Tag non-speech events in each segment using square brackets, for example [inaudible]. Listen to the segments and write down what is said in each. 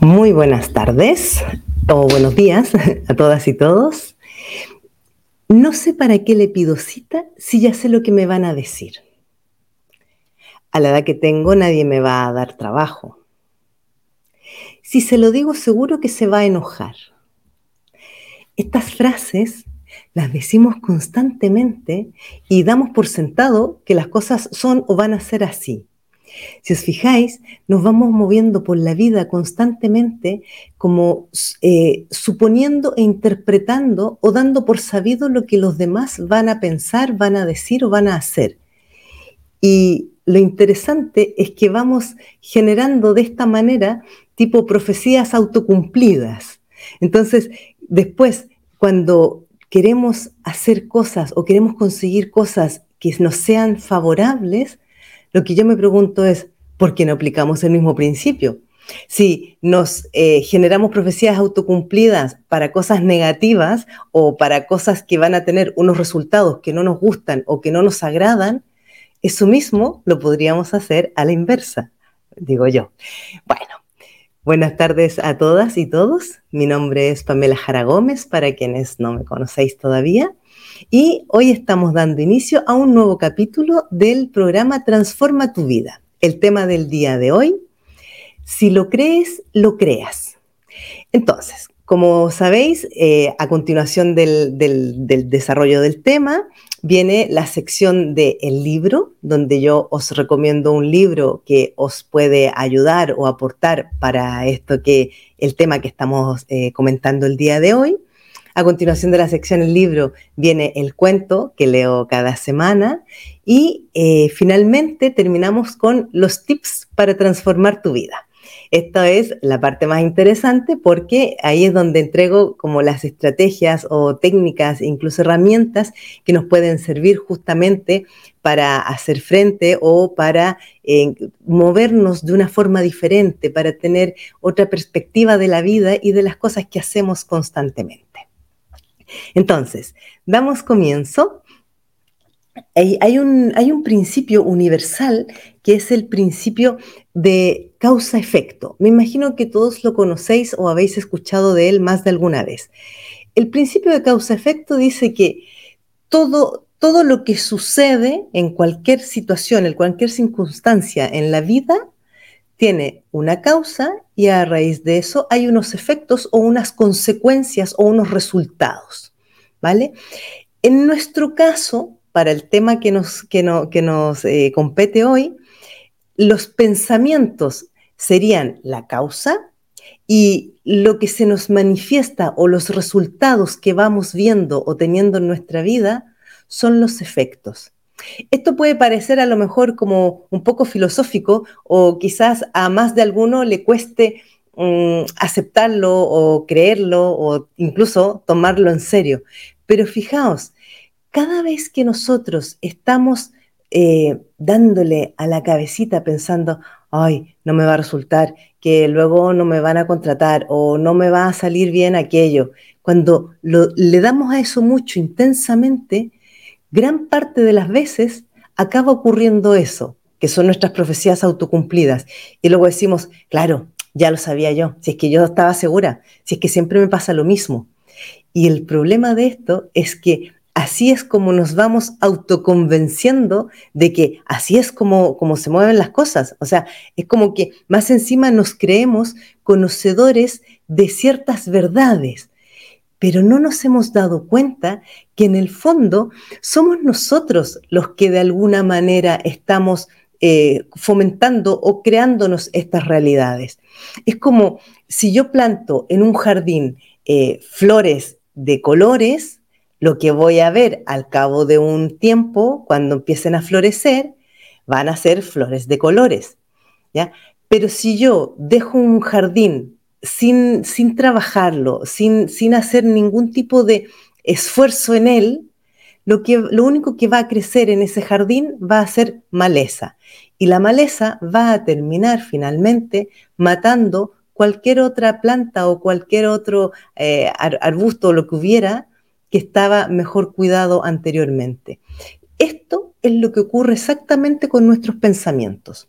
Muy buenas tardes o buenos días [laughs] a todas y todos. No sé para qué le pido cita si ya sé lo que me van a decir. A la edad que tengo nadie me va a dar trabajo. Si se lo digo seguro que se va a enojar. Estas frases las decimos constantemente y damos por sentado que las cosas son o van a ser así. Si os fijáis, nos vamos moviendo por la vida constantemente como eh, suponiendo e interpretando o dando por sabido lo que los demás van a pensar, van a decir o van a hacer. Y lo interesante es que vamos generando de esta manera tipo profecías autocumplidas. Entonces, después, cuando queremos hacer cosas o queremos conseguir cosas que nos sean favorables, lo que yo me pregunto es, ¿por qué no aplicamos el mismo principio? Si nos eh, generamos profecías autocumplidas para cosas negativas o para cosas que van a tener unos resultados que no nos gustan o que no nos agradan, eso mismo lo podríamos hacer a la inversa, digo yo. Bueno, buenas tardes a todas y todos. Mi nombre es Pamela Jara Gómez, para quienes no me conocéis todavía. Y hoy estamos dando inicio a un nuevo capítulo del programa Transforma tu vida. El tema del día de hoy, si lo crees, lo creas. Entonces, como sabéis, eh, a continuación del, desarrollo del tema, viene la sección del el libro, donde yo os recomiendo un libro que os puede ayudar o aportar para esto que el tema que estamos eh, comentando el día de hoy. A continuación de la sección El libro viene el cuento que leo cada semana y eh, finalmente terminamos con los tips para transformar tu vida. Esta es la parte más interesante porque ahí es donde entrego como las estrategias o técnicas, incluso herramientas que nos pueden servir justamente para hacer frente o para eh, movernos de una forma diferente, para tener otra perspectiva de la vida y de las cosas que hacemos constantemente. Entonces, damos comienzo. Hay, un, principio universal que es el principio de causa-efecto. Me imagino que todos lo conocéis o habéis escuchado de él más de alguna vez. El principio de causa-efecto dice que todo, todo lo que sucede en cualquier situación, en cualquier circunstancia en la vida, tiene una causa y a raíz de eso hay unos efectos o unas consecuencias o unos resultados, ¿vale? En nuestro caso, para el tema que nos, que nos eh, compete hoy, los pensamientos serían la causa y lo que se nos manifiesta o los resultados que vamos viendo o teniendo en nuestra vida son los efectos. Esto puede parecer a lo mejor como un poco filosófico o quizás a más de alguno le cueste mm, aceptarlo o creerlo o incluso tomarlo en serio. Pero fijaos, cada vez que nosotros estamos eh, dándole a la cabecita pensando, ay, no me va a resultar, que luego no me van a contratar o no me va a salir bien aquello, cuando le damos a eso mucho intensamente, gran parte de las veces acaba ocurriendo eso, que son nuestras profecías autocumplidas. Y luego decimos, claro, ya lo sabía yo, si es que yo estaba segura, si es que siempre me pasa lo mismo. Y el problema de esto es que así es como nos vamos autoconvenciendo de que así es como, como se mueven las cosas. O sea, es como que más encima nos creemos conocedores de ciertas verdades pero no nos hemos dado cuenta que en el fondo somos nosotros los que de alguna manera estamos eh, fomentando o creándonos estas realidades. Es como si yo planto en un jardín eh, flores de colores, lo que voy a ver al cabo de un tiempo, cuando empiecen a florecer, van a ser flores de colores. ¿ya? Pero si yo dejo un jardín sin, sin trabajarlo, sin, sin hacer ningún tipo de esfuerzo en él, lo, que, lo único que va a crecer en ese jardín va a ser maleza. Y la maleza va a terminar finalmente matando cualquier otra planta o cualquier otro eh, arbusto o lo que hubiera que estaba mejor cuidado anteriormente. Esto es lo que ocurre exactamente con nuestros pensamientos.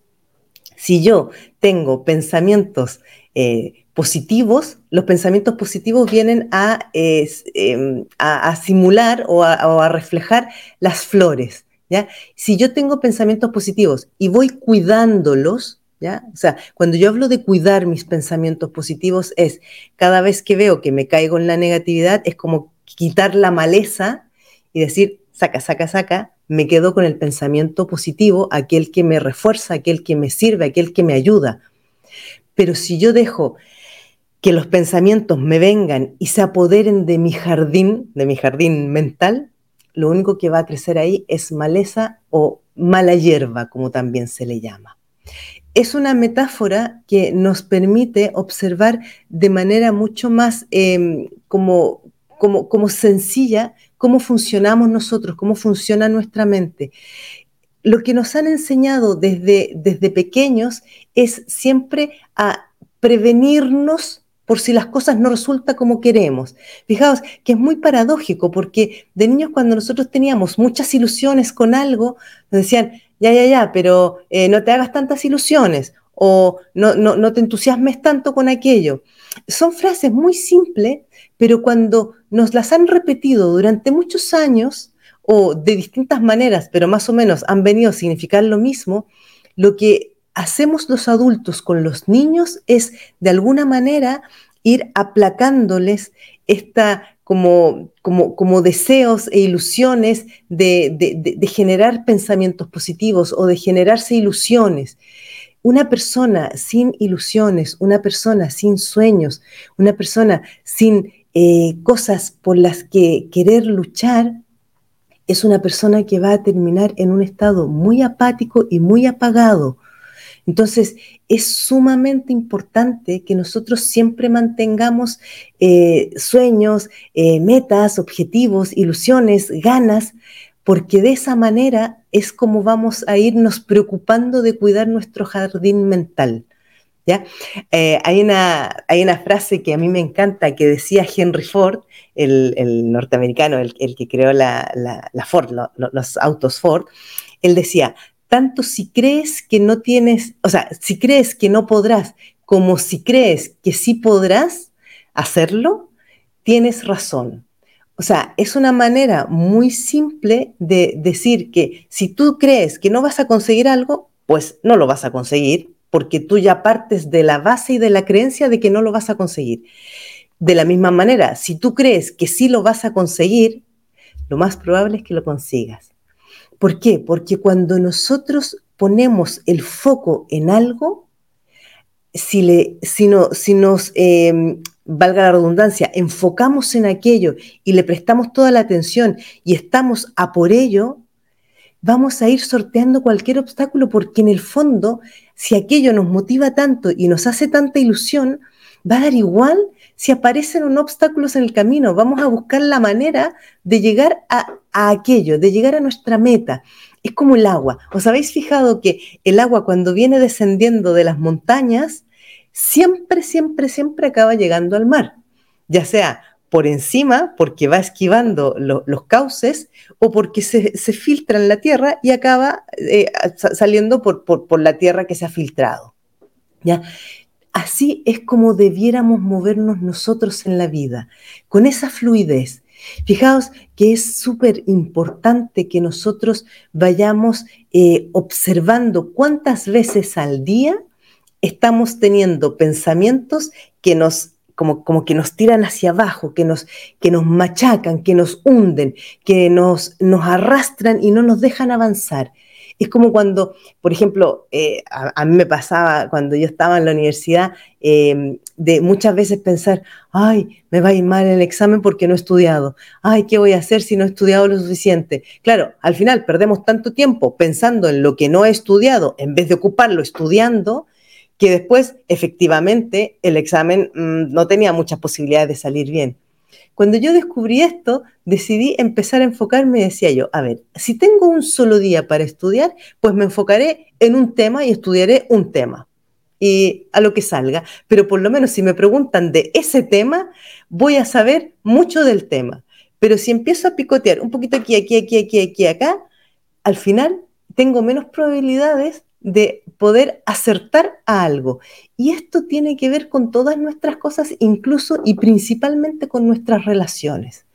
Si yo tengo pensamientos eh, positivos, los pensamientos positivos vienen a, em, a, simular o a, reflejar las flores. ¿ya? Si yo tengo pensamientos positivos y voy cuidándolos, ¿ya? O sea, cuando yo hablo de cuidar mis pensamientos positivos es cada vez que veo que me caigo en la negatividad, es como quitar la maleza y decir, saca, saca, saca, me quedo con el pensamiento positivo, aquel que me refuerza, aquel que me sirve, aquel que me ayuda. Pero si yo dejo que los pensamientos me vengan y se apoderen de mi jardín, de mi jardín mental, lo único que va a crecer ahí es maleza o mala hierba, como también se le llama. Es una metáfora que nos permite observar de manera mucho más em, como, como, como sencilla cómo funcionamos nosotros, cómo funciona nuestra mente. Lo que nos han enseñado desde, desde pequeños es siempre a prevenirnos por si las cosas no resultan como queremos. Fijaos que es muy paradójico porque de niños cuando nosotros teníamos muchas ilusiones con algo, nos decían, ya, ya, ya, pero eh, no te hagas tantas ilusiones o no, no, no te entusiasmes tanto con aquello. Son frases muy simples, pero cuando nos las han repetido durante muchos años o de distintas maneras, pero más o menos han venido a significar lo mismo, lo que hacemos los adultos con los niños es de alguna manera ir aplacándoles esta como, como, deseos e ilusiones de, de, generar pensamientos positivos o de generarse ilusiones. Una persona sin ilusiones, una persona sin sueños, una persona sin eh, cosas por las que querer luchar, es una persona que va a terminar en un estado muy apático y muy apagado, entonces, es sumamente importante que nosotros siempre mantengamos eh, sueños, eh, metas, objetivos, ilusiones, ganas, porque de esa manera es como vamos a irnos preocupando de cuidar nuestro jardín mental. ¿ya? Eh, hay, una, hay, una, frase que a mí me encanta que decía Henry Ford, el, norteamericano, el, que creó la, Ford, los autos Ford. Él decía, tanto si crees que no tienes, o sea, si crees que no podrás, como si crees que sí podrás hacerlo, tienes razón. O sea, es una manera muy simple de decir que si tú crees que no vas a conseguir algo, pues no lo vas a conseguir, porque tú ya partes de la base y de la creencia de que no lo vas a conseguir. De la misma manera, si tú crees que sí lo vas a conseguir, lo más probable es que lo consigas. ¿Por qué? Porque cuando nosotros ponemos el foco en algo, si, le, si, si nos, em, valga la redundancia, enfocamos en aquello y le prestamos toda la atención y estamos a por ello, vamos a ir sorteando cualquier obstáculo porque en el fondo, si aquello nos motiva tanto y nos hace tanta ilusión, va a dar igual si aparecen un obstáculos en el camino, vamos a buscar la manera de llegar a, aquello, de llegar a nuestra meta. Es como el agua. ¿Os habéis fijado que el agua cuando viene descendiendo de las montañas, siempre, siempre, siempre acaba llegando al mar? Ya sea por encima, porque va esquivando los cauces, o porque se, filtra en la tierra y acaba eh, saliendo por, por, por, la tierra que se ha filtrado. ¿ya? Así es como debiéramos movernos nosotros en la vida, con esa fluidez. Fijaos que es súper importante que nosotros vayamos eh, observando cuántas veces al día estamos teniendo pensamientos que nos como, como, que nos tiran hacia abajo, que nos, que nos machacan, que nos hunden, que nos, nos arrastran y no nos dejan avanzar. Es como cuando, por ejemplo, eh, a, mí me pasaba cuando yo estaba en la universidad, em, de muchas veces pensar, ay, me va a ir mal el examen porque no he estudiado, ay, ¿qué voy a hacer si no he estudiado lo suficiente? Claro, al final perdemos tanto tiempo pensando en lo que no he estudiado en vez de ocuparlo estudiando, que después efectivamente el examen mm, no tenía muchas posibilidades de salir bien. Cuando yo descubrí esto, decidí empezar a enfocarme, decía yo, a ver, si tengo un solo día para estudiar, pues me enfocaré en un tema y estudiaré un tema y a lo que salga, pero por lo menos si me preguntan de ese tema, voy a saber mucho del tema. Pero si empiezo a picotear un poquito aquí, aquí, aquí, aquí, aquí, acá, al final tengo menos probabilidades de poder acertar a algo. Y esto tiene que ver con todas nuestras cosas, incluso y principalmente con nuestras relaciones.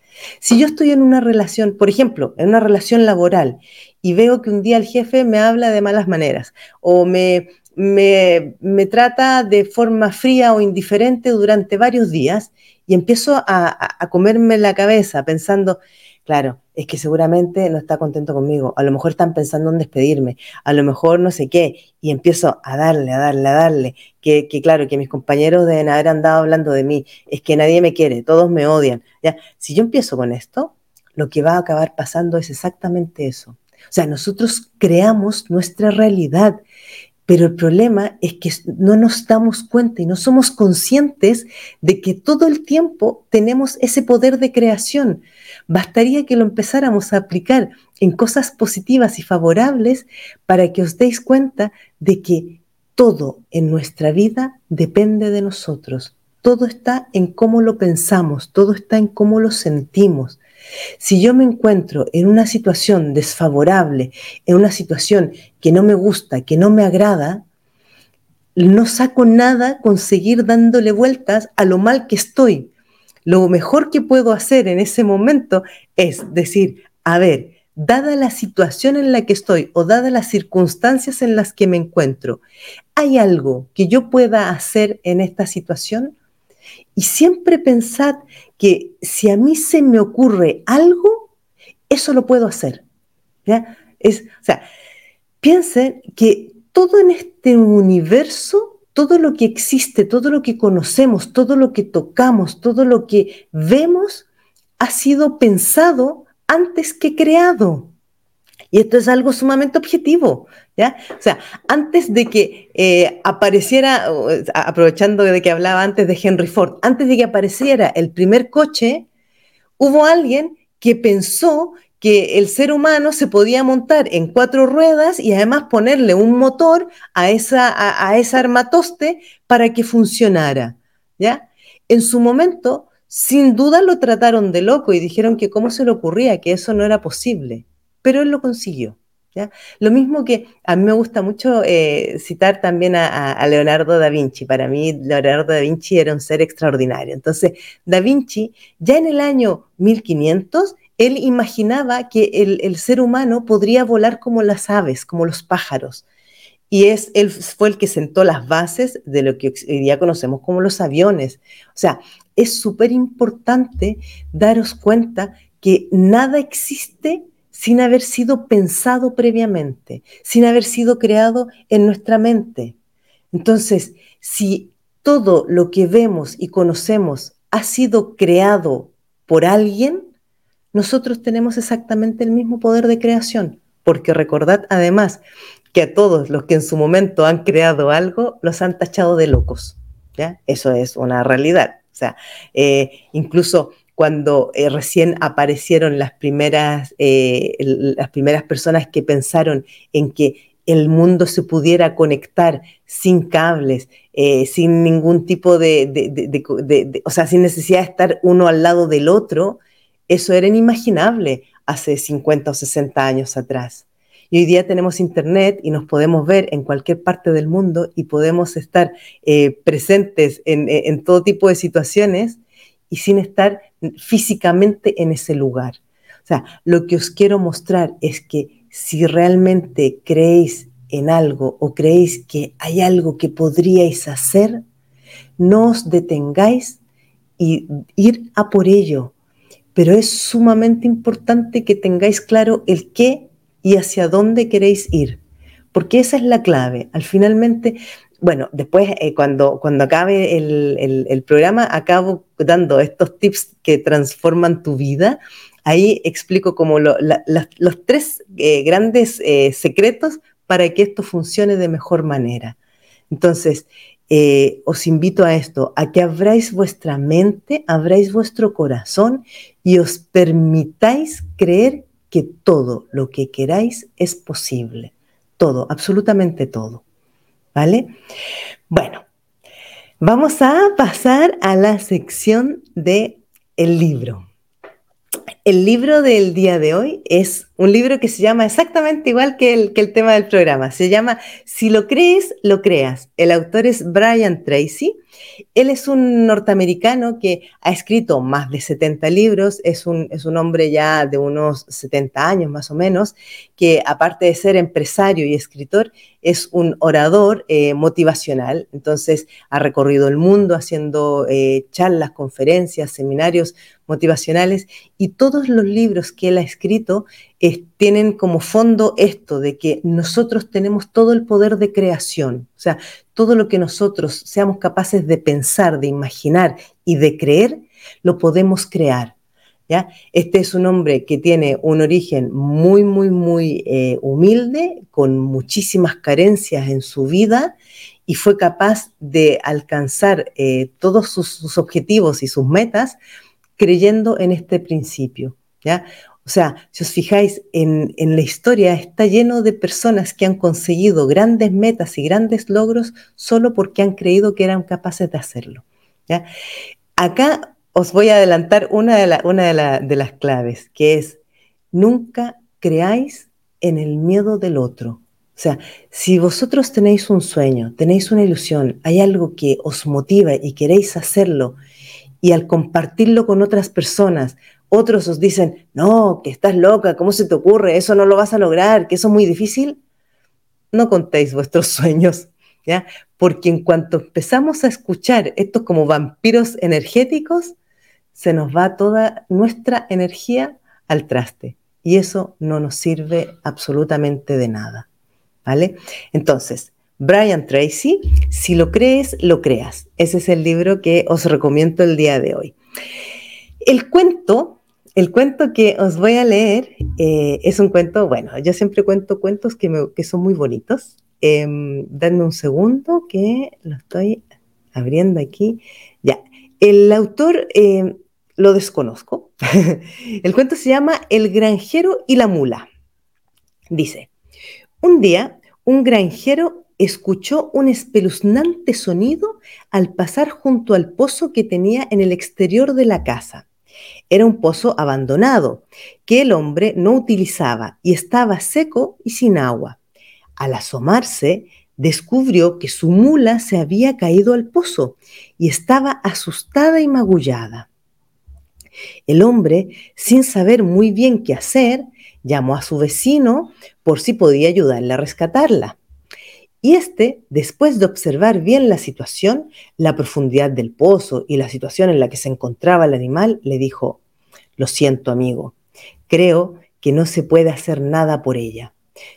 Si yo estoy en una relación, por ejemplo, en una relación laboral, y veo que un día el jefe me habla de malas maneras o me, me, trata de forma fría o indiferente durante varios días y empiezo a, a comerme la cabeza pensando, claro, es que seguramente no está contento conmigo, a lo mejor están pensando en despedirme, a lo mejor no sé qué, y empiezo a darle, a darle, a darle, que, claro, que mis compañeros deben haber andado hablando de mí, es que nadie me quiere, todos me odian. ¿ya? Si yo empiezo con esto, lo que va a acabar pasando es exactamente eso. O sea, nosotros creamos nuestra realidad pero el problema es que no nos damos cuenta y no somos conscientes de que todo el tiempo tenemos ese poder de creación. Bastaría que lo empezáramos a aplicar en cosas positivas y favorables para que os deis cuenta de que todo en nuestra vida depende de nosotros. Todo está en cómo lo pensamos, todo está en cómo lo sentimos. Si yo me encuentro en una situación desfavorable, en una situación que no me gusta, que no me agrada, no saco nada con seguir dándole vueltas a lo mal que estoy. Lo mejor que puedo hacer en ese momento es decir, a ver, dada la situación en la que estoy o dadas las circunstancias en las que me encuentro, ¿hay algo que yo pueda hacer en esta situación? Y siempre pensad que si a mí se me ocurre algo, eso lo puedo hacer. ¿ya? Es, o sea, piensen que todo en este universo, todo lo que existe, todo lo que conocemos, todo lo que tocamos, todo lo que vemos, ha sido pensado antes que creado. Y esto es algo sumamente objetivo, ¿ya? O sea, antes de que eh, apareciera, aprovechando de que hablaba antes de Henry Ford, antes de que apareciera el primer coche, hubo alguien que pensó que el ser humano se podía montar en cuatro ruedas y además ponerle un motor a esa, a, a esa armatoste para que funcionara, ¿ya? En su momento, sin duda lo trataron de loco y dijeron que cómo se le ocurría que eso no era posible pero él lo consiguió. ¿ya? Lo mismo que a mí me gusta mucho eh, citar también a, Leonardo da Vinci. Para mí, Leonardo da Vinci era un ser extraordinario. Entonces, da Vinci, ya en el año 1500, él imaginaba que el, ser humano podría volar como las aves, como los pájaros. Y es, él fue el que sentó las bases de lo que hoy día conocemos como los aviones. O sea, es súper importante daros cuenta que nada existe sin haber sido pensado previamente, sin haber sido creado en nuestra mente. Entonces, si todo lo que vemos y conocemos ha sido creado por alguien, nosotros tenemos exactamente el mismo poder de creación, porque recordad además que a todos los que en su momento han creado algo, los han tachado de locos. ¿ya? Eso es una realidad. O sea, eh, incluso cuando eh, recién aparecieron las primeras, eh, las primeras personas que pensaron en que el mundo se pudiera conectar sin cables, sin ningún tipo de, de, o sea, sin necesidad de estar uno al lado del otro, eso era inimaginable hace 50 o 60 años atrás. Y hoy día tenemos internet y nos podemos ver en cualquier parte del mundo y podemos estar presentes en, en todo tipo de situaciones y sin estar físicamente en ese lugar. O sea, lo que os quiero mostrar es que si realmente creéis en algo o creéis que hay algo que podríais hacer, no os detengáis y ir a por ello. Pero es sumamente importante que tengáis claro el qué y hacia dónde queréis ir, porque esa es la clave. Al finalmente, bueno, después eh, cuando, cuando acabe el, programa, acabo dando estos tips que transforman tu vida. Ahí explico como los tres eh, grandes eh, secretos para que esto funcione de mejor manera. Entonces, os invito a esto, a que abráis vuestra mente, abráis vuestro corazón y os permitáis creer que todo lo que queráis es posible. Todo, absolutamente todo. ¿vale? Bueno, vamos a pasar a la sección de el libro. El libro del día de hoy es un libro que se llama exactamente igual que el, que el tema del programa. Se llama Si lo crees, lo creas. El autor es Brian Tracy. Él es un norteamericano que ha escrito más de 70 libros, es un, es un hombre ya de unos 70 años más o menos, que aparte de ser empresario y escritor, es un orador eh, motivacional. Entonces ha recorrido el mundo haciendo eh, charlas, conferencias, seminarios motivacionales y todos los libros que él ha escrito tienen como fondo esto de que nosotros tenemos todo el poder de creación, o sea, todo lo que nosotros seamos capaces de pensar, de imaginar y de creer, lo podemos crear. ¿ya? Este es un hombre que tiene un origen muy, muy, muy eh, humilde, con muchísimas carencias en su vida y fue capaz de alcanzar eh, todos sus, sus objetivos y sus metas creyendo en este principio. ¿ya? O sea, si os fijáis, en, la historia está lleno de personas que han conseguido grandes metas y grandes logros solo porque han creído que eran capaces de hacerlo. ¿ya? Acá os voy a adelantar una, de, una de, las claves, que es nunca creáis en el miedo del otro. O sea, si vosotros tenéis un sueño, tenéis una ilusión, hay algo que os motiva y queréis hacerlo, y al compartirlo con otras personas, otros os dicen, no, que estás loca, ¿cómo se te ocurre? Eso no lo vas a lograr, que eso es muy difícil. No contéis vuestros [laughs] sueños, ¿ya? Porque en cuanto empezamos a escuchar estos como vampiros energéticos, se nos va toda nuestra energía al traste. Y eso no nos sirve absolutamente de nada, ¿vale? Entonces, Brian Tracy, si lo crees, lo creas. Ese es el libro que os recomiendo el día de hoy. El cuento el cuento que os voy a leer eh, es un cuento, bueno, yo siempre cuento cuentos que, son muy bonitos. Eh, un segundo que lo estoy abriendo aquí. Ya, el autor em, lo desconozco. [laughs] el cuento se llama El granjero y la mula. Dice, un día un granjero escuchó un espeluznante sonido al pasar junto al pozo que tenía en el exterior de la casa. Era un pozo abandonado que el hombre no utilizaba y estaba seco y sin agua. Al asomarse, descubrió que su mula se había caído al pozo y estaba asustada y magullada. El hombre, sin saber muy bien qué hacer, llamó a su vecino por si podía ayudarle a rescatarla. Y este, después de observar bien la situación, la profundidad del pozo y la situación en la que se encontraba el animal, le dijo, lo siento amigo, creo que no se puede hacer nada por ella.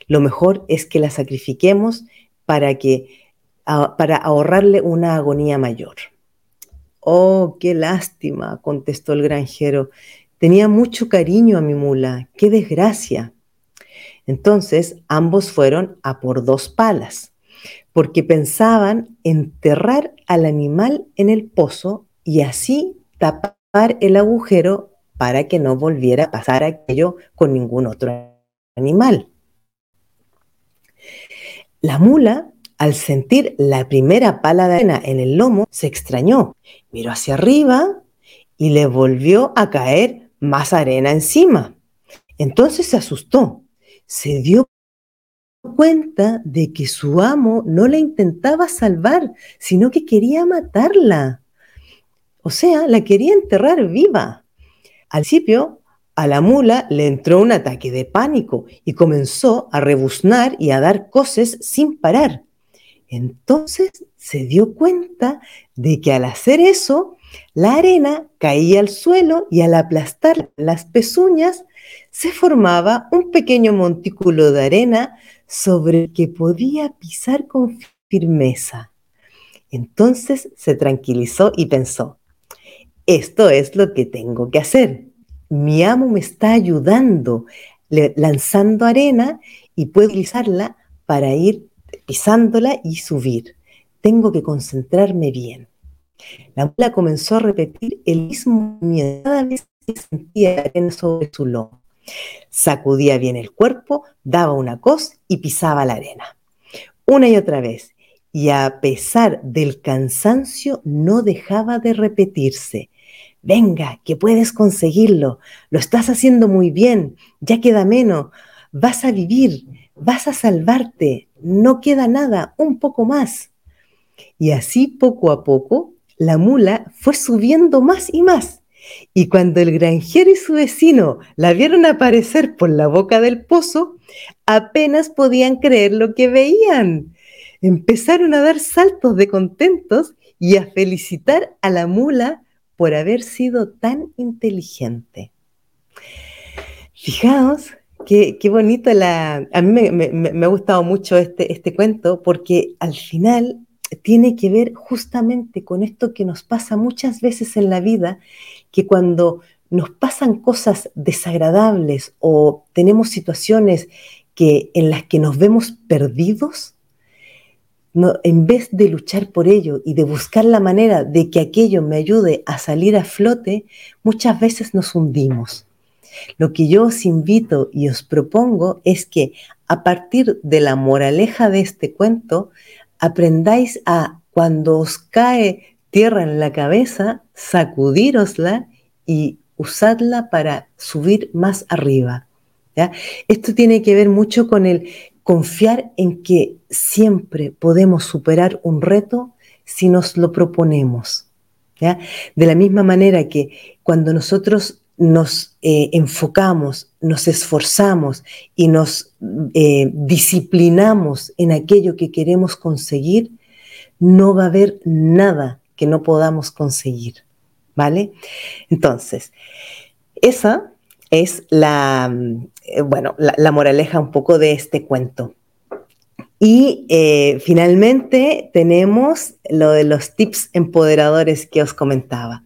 Lo mejor es que la sacrifiquemos para, que, para ahorrarle una agonía mayor. Oh, qué lástima, contestó el granjero. Tenía mucho cariño a mi mula. Qué desgracia. Entonces ambos fueron a por dos palas porque pensaban enterrar al animal en el pozo y así tapar el agujero para que no volviera a pasar aquello con ningún otro animal. La mula, al sentir la primera pala de arena en el lomo, se extrañó, miró hacia arriba y le volvió a caer más arena encima. Entonces se asustó, se dio cuenta de que su amo no la intentaba salvar, sino que quería matarla. O sea, la quería enterrar viva. Al principio, a la mula le entró un ataque de pánico y comenzó a rebuznar y a dar coces sin parar. Entonces se dio cuenta de que al hacer eso, la arena caía al suelo y al aplastar las pezuñas se formaba un pequeño montículo de arena sobre el que podía pisar con firmeza. Entonces se tranquilizó y pensó, esto es lo que tengo que hacer. Mi amo me está ayudando, lanzando arena y puedo utilizarla para ir pisándola y subir. Tengo que concentrarme bien. La mula comenzó a repetir el mismo movimiento cada vez que sentía arena sobre su lomo. Sacudía bien el cuerpo, daba una cos y pisaba la arena. Una y otra vez. Y a pesar del cansancio, no dejaba de repetirse. venga, que puedes conseguirlo, lo estás haciendo muy bien, ya queda menos, vas a vivir, vas a salvarte, no queda nada, un poco más. Y así poco a poco la mula fue subiendo más y más. Y cuando el granjero y su vecino la vieron aparecer por la boca del pozo, apenas podían creer lo que veían. Empezaron a dar saltos de contentos y a felicitar a la mula por haber sido tan inteligente. Fijaos qué, bonito la... A mí me, ha gustado mucho este, este cuento porque al final tiene que ver justamente con esto que nos pasa muchas veces en la vida, que cuando nos pasan cosas desagradables o tenemos situaciones que, en las que nos vemos perdidos, en vez de luchar por ello y de buscar la manera de que aquello me ayude a salir a flote, muchas veces nos hundimos. Lo que yo os invito y os propongo es que a partir de la moraleja de este cuento, aprendáis a, cuando os cae tierra en la cabeza, sacudírosla y usadla para subir más arriba. Esto tiene que ver mucho con el confiar en que siempre podemos superar un reto si nos lo proponemos. ¿ya? De la misma manera que cuando nosotros nos eh, enfocamos, nos esforzamos y nos eh, disciplinamos en aquello que queremos conseguir, no va a haber nada que no podamos conseguir. ¿Vale? Entonces, esa es la, eh, bueno, la, moraleja un poco de este cuento. Y eh, finalmente tenemos lo de los tips empoderadores que os comentaba.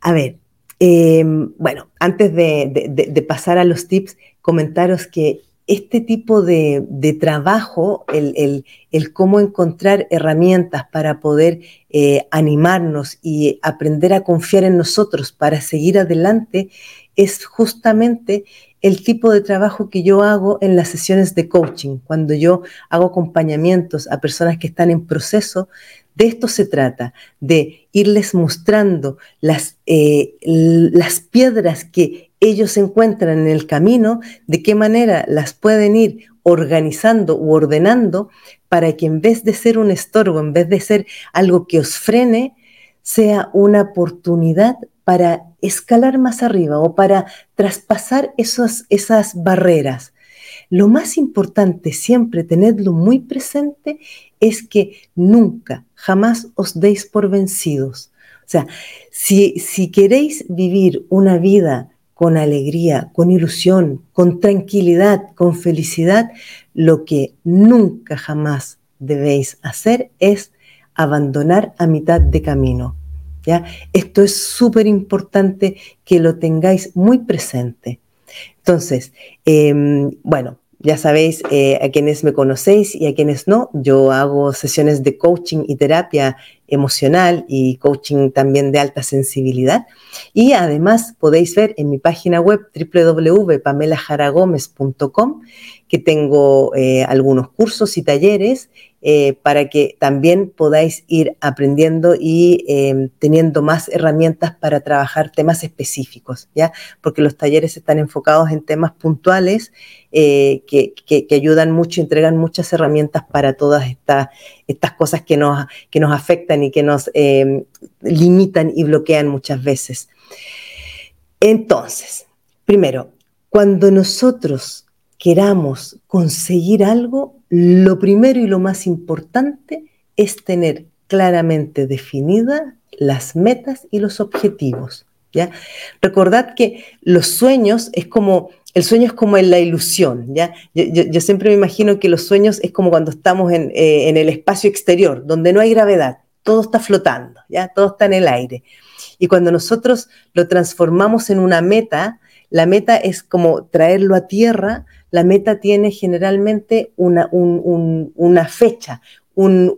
A ver, em, bueno, antes de, pasar a los tips, comentaros que este tipo de, trabajo, el, cómo encontrar herramientas para poder eh, animarnos y aprender a confiar en nosotros para seguir adelante, es justamente el tipo de trabajo que yo hago en las sesiones de coaching, cuando yo hago acompañamientos a personas que están en proceso. De esto se trata, de irles mostrando las, eh, las piedras que ellos encuentran en el camino, de qué manera las pueden ir organizando u ordenando para que en vez de ser un estorbo, en vez de ser algo que os frene, sea una oportunidad para escalar más arriba o para traspasar esas barreras. Lo más importante, siempre tenedlo muy presente, es que nunca, jamás os deis por vencidos. O sea, si, si queréis vivir una vida con alegría, con ilusión, con tranquilidad, con felicidad, lo que nunca jamás debéis hacer es abandonar a mitad de camino. Esto es súper importante que lo tengáis muy presente. Entonces, em, bueno, ya sabéis, eh, a quienes me conocéis y a quienes no, yo hago sesiones de coaching y terapia emocional y coaching también de alta sensibilidad. Y además podéis ver en mi página web www.pamelajaragomez.com que tengo eh, algunos cursos y talleres eh, para que también podáis ir aprendiendo y em, teniendo más herramientas para trabajar temas específicos, ¿ya? Porque los talleres están enfocados en temas puntuales eh, que, ayudan mucho, entregan muchas herramientas para todas estas, estas cosas que nos, que nos afectan y que nos limitan y bloquean muchas veces. Entonces, primero, cuando nosotros queramos conseguir algo, lo primero y lo más importante es tener claramente definidas las metas y los objetivos. ¿ya? Recordad que los sueños es como, el sueño es como en la ilusión. ¿ya? Yo, siempre me imagino que los sueños es como cuando estamos en, eh, en, el espacio exterior, donde no hay gravedad, todo está flotando, ¿ya? todo está en el aire. Y cuando nosotros lo transformamos en una meta, la meta es como traerlo a tierra, la meta tiene generalmente una, una fecha, un,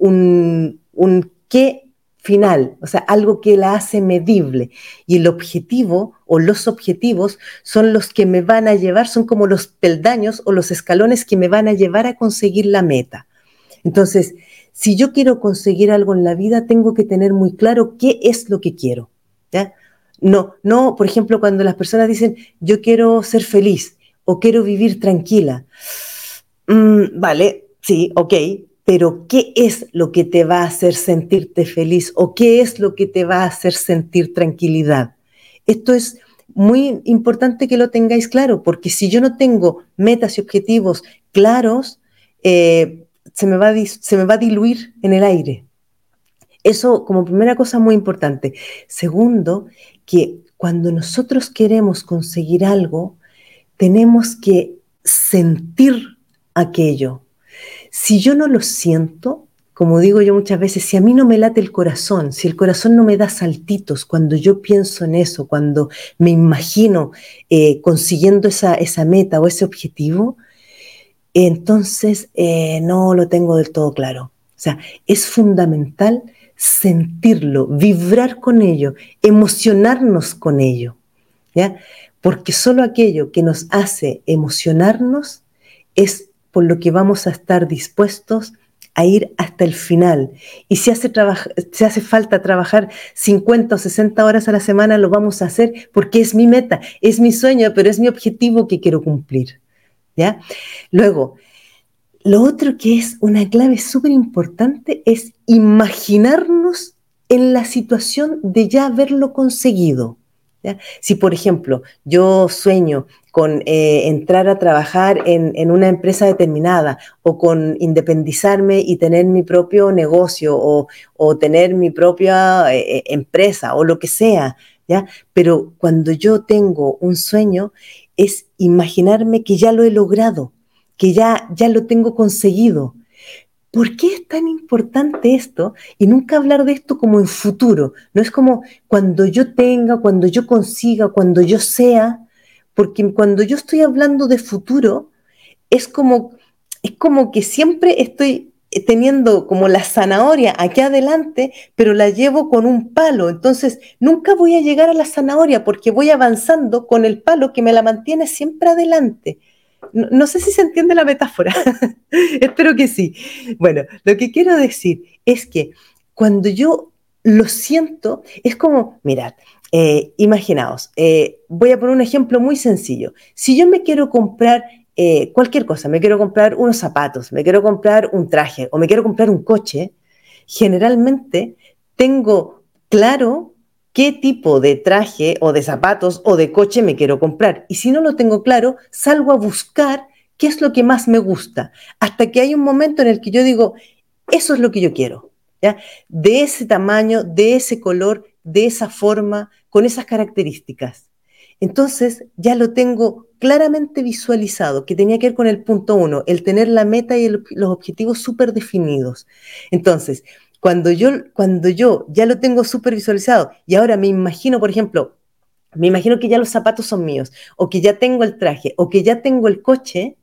un qué final, o sea, algo que la hace medible. Y el objetivo o los objetivos son los que me van a llevar, son como los peldaños o los escalones que me van a llevar a conseguir la meta. Entonces, si yo quiero conseguir algo en la vida, tengo que tener muy claro qué es lo que quiero. ¿ya? No, no, por ejemplo, cuando las personas dicen, yo quiero ser feliz o quiero vivir tranquila. Mm, vale, sí, ok, pero ¿qué es lo que te va a hacer sentirte feliz o qué es lo que te va a hacer sentir tranquilidad? Esto es muy importante que lo tengáis claro, porque si yo no tengo metas y objetivos claros, eh, se, me va se me va a diluir en el aire. Eso como primera cosa muy importante. Segundo, que cuando nosotros queremos conseguir algo, tenemos que sentir aquello. Si yo no lo siento, como digo yo muchas veces, si a mí no me late el corazón, si el corazón no me da saltitos cuando yo pienso en eso, cuando me imagino eh, consiguiendo esa, meta o ese objetivo, entonces eh, no lo tengo del todo claro. O sea, es fundamental sentirlo, vibrar con ello, emocionarnos con ello, ¿ya? Porque solo aquello que nos hace emocionarnos es por lo que vamos a estar dispuestos a ir hasta el final. Y si hace, falta trabajar 50 o 60 horas a la semana, lo vamos a hacer porque es mi meta, es mi sueño, pero es mi objetivo que quiero cumplir. ¿ya? Luego, lo otro que es una clave súper importante es imaginarnos en la situación de ya haberlo conseguido. Si, por ejemplo, yo sueño con eh, entrar a trabajar en, una empresa determinada o con independizarme y tener mi propio negocio o, tener mi propia eh, eh, empresa o lo que sea, ¿ya? Pero cuando yo tengo un sueño es imaginarme que ya lo he logrado, que ya, ya lo tengo conseguido. ¿Por qué es tan importante esto? Y nunca hablar de esto como en futuro. No es como cuando yo tenga, cuando yo consiga, cuando yo sea, porque cuando yo estoy hablando de futuro, es como, es como que siempre estoy teniendo como la zanahoria aquí adelante, pero la llevo con un palo. Entonces, nunca voy a llegar a la zanahoria porque voy avanzando con el palo que me la mantiene siempre adelante. No, sé si se entiende la metáfora. [laughs] Espero que sí. Bueno, lo que quiero decir es que cuando yo lo siento, es como, mirad, eh, imaginaos, eh, voy a poner un ejemplo muy sencillo. Si yo me quiero comprar eh, cualquier cosa, me quiero comprar unos zapatos, me quiero comprar un traje o me quiero comprar un coche, generalmente tengo claro qué tipo de traje o de zapatos o de coche me quiero comprar. Y si no lo tengo claro, salgo a buscar qué es lo que más me gusta, hasta que hay un momento en el que yo digo, eso es lo que yo quiero. ¿ya? De ese tamaño, de ese color, de esa forma, con esas características. Entonces ya lo tengo claramente visualizado, que tenía que ver con el punto uno, el tener la meta y los objetivos súper definidos. Entonces, cuando yo, cuando yo ya lo tengo súper visualizado y ahora me imagino, por ejemplo, me imagino que ya los zapatos son míos, o que ya tengo el traje, o que ya tengo el coche,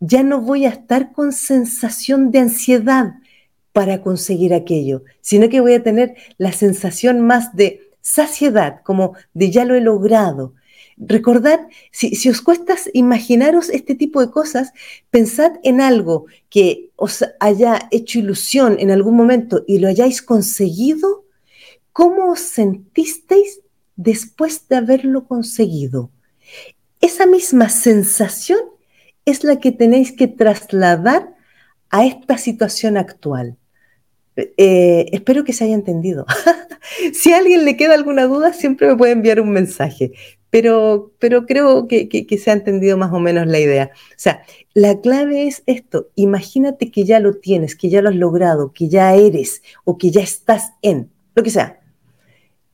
ya no voy a estar con sensación de ansiedad para conseguir aquello, sino que voy a tener la sensación más de saciedad, como de ya lo he logrado. Recordad, si, os cuesta imaginaros este tipo de cosas, pensad en algo que os haya hecho ilusión en algún momento y lo hayáis conseguido, ¿cómo os sentisteis después de haberlo conseguido? Esa misma sensación es la que tenéis que trasladar a esta situación actual. Eh, espero que se haya entendido. [laughs] si a alguien le queda alguna duda, siempre me puede enviar un mensaje, pero, pero creo que, se ha entendido más o menos la idea. O sea, la clave es esto, imagínate que ya lo tienes, que ya lo has logrado, que ya eres o que ya estás en, lo que sea.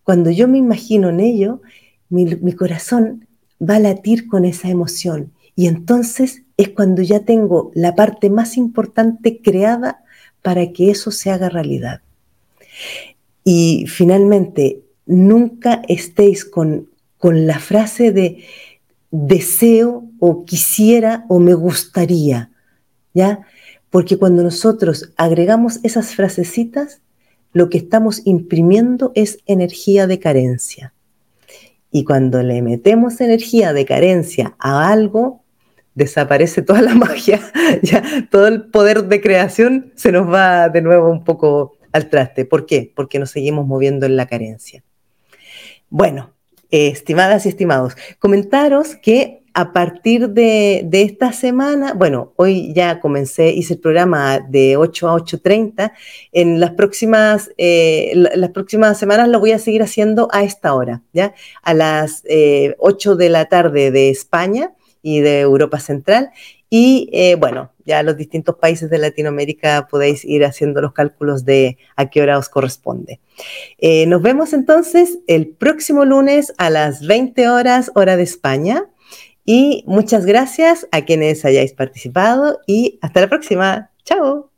Cuando yo me imagino en ello, mi corazón va a latir con esa emoción y entonces es cuando ya tengo la parte más importante creada para que eso se haga realidad. Y finalmente, nunca estéis con, con la frase de deseo o quisiera o me gustaría, ¿ya? Porque cuando nosotros agregamos esas frasecitas, lo que estamos imprimiendo es energía de carencia. Y cuando le metemos energía de carencia a algo, desaparece toda la [laughs] magia, ya todo el poder de creación se nos va de nuevo un poco al traste. ¿Por qué? Porque nos seguimos moviendo en la carencia. Bueno, estimadas y estimados, comentaros que a partir de, esta semana, bueno, hoy ya comencé, hice el programa de 8 a 8.30, en las próximas, eh, las próximas semanas lo voy a seguir haciendo a esta hora, ¿ya? A las 8 de la tarde de España y de Europa Central y eh, bueno, ya los distintos países de Latinoamérica podéis ir haciendo los cálculos de a qué hora os corresponde. Eh, nos vemos entonces el próximo lunes a las 20 horas, hora de España. Y muchas gracias a quienes hayáis participado y hasta la próxima. Chao.